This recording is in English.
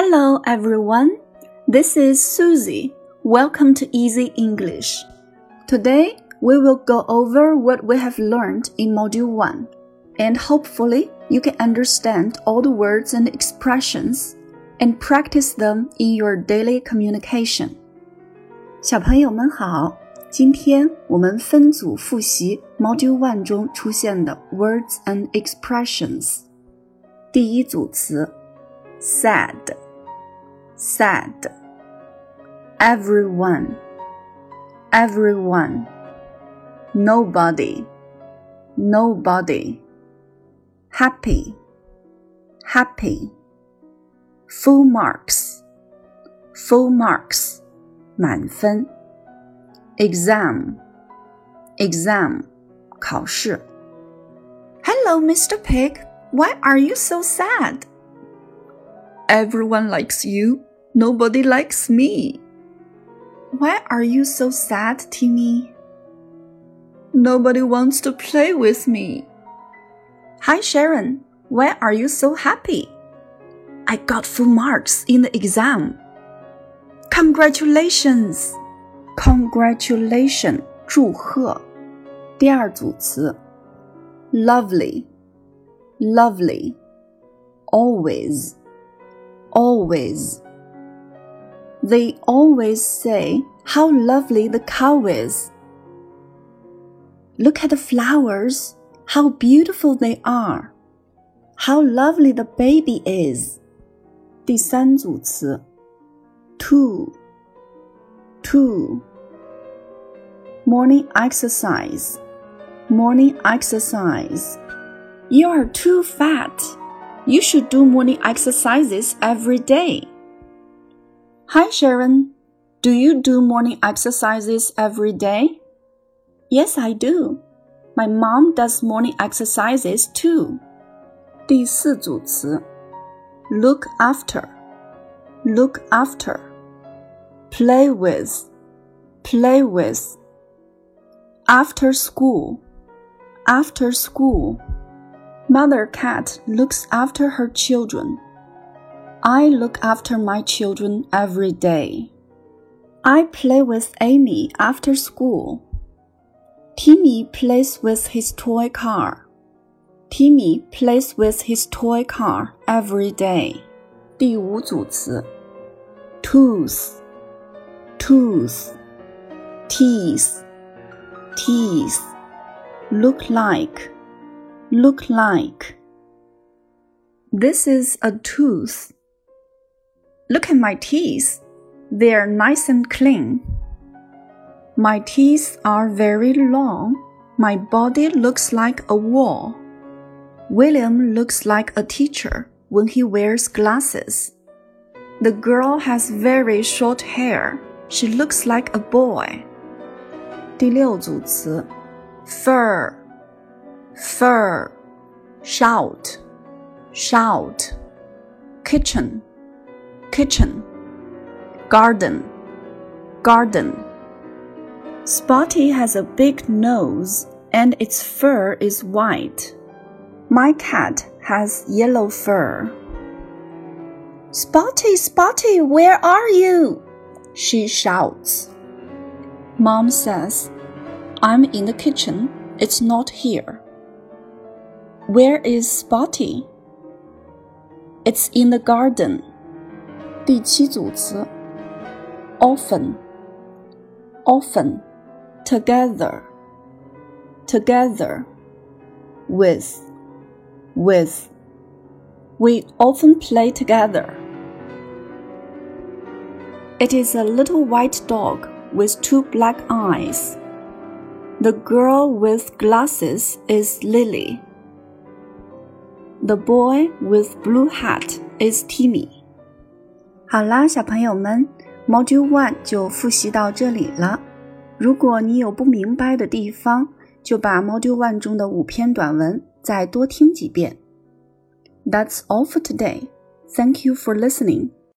Hello, everyone. This is Susie. Welcome to Easy English. Today, we will go over what we have learned in Module 1, and hopefully, you can understand all the words and expressions and practice them in your daily communication. 小朋友们好，今天我们分组复习 Module One 中出现的 words and expressions。第一组词 sad sad everyone everyone nobody nobody happy happy full marks full marks 满分 exam exam 考试 Hello Mr. Pig why are you so sad Everyone likes you. Nobody likes me. Why are you so sad, Timmy? Nobody wants to play with me. Hi, Sharon. Why are you so happy? I got full marks in the exam. Congratulations! Congratulation, 祝贺。第二组词，lovely, lovely, always always. they always say how lovely the cow is. Look at the flowers, how beautiful they are. How lovely the baby is. 第三组词, too, too. morning exercise morning exercise. You are too fat. You should do morning exercises every day. Hi, Sharon. Do you do morning exercises every day? Yes, I do. My mom does morning exercises too. 第四组词，look after, look after, play with, play with, after school, after school. Mother cat looks after her children. I look after my children every day. I play with Amy after school. Timmy plays with his toy car. Timmy plays with his toy car every day. 第五组词，tooth, tooth, teeth, teeth, look like look like? This is a tooth. Look at my teeth. They're nice and clean. My teeth are very long. My body looks like a wall. William looks like a teacher when he wears glasses. The girl has very short hair. She looks like a boy. 第六组词，fur fur, shout, shout, kitchen, kitchen, garden, garden. Spotty has a big nose and its fur is white. My cat has yellow fur. Spotty, Spotty, where are you? She shouts. Mom says, I'm in the kitchen. It's not here. Where is Spotty? It's in the garden. 第七组词，often, often, together, together, with, with. We often play together. It is a little white dog with two black eyes. The girl with glasses is Lily. The boy with blue hat is Timmy. 好啦，小朋友们，Module One 就复习到这里了。如果你有不明白的地方，就把 Module One 中的五篇短文再多听几遍。That's all for today. Thank you for listening.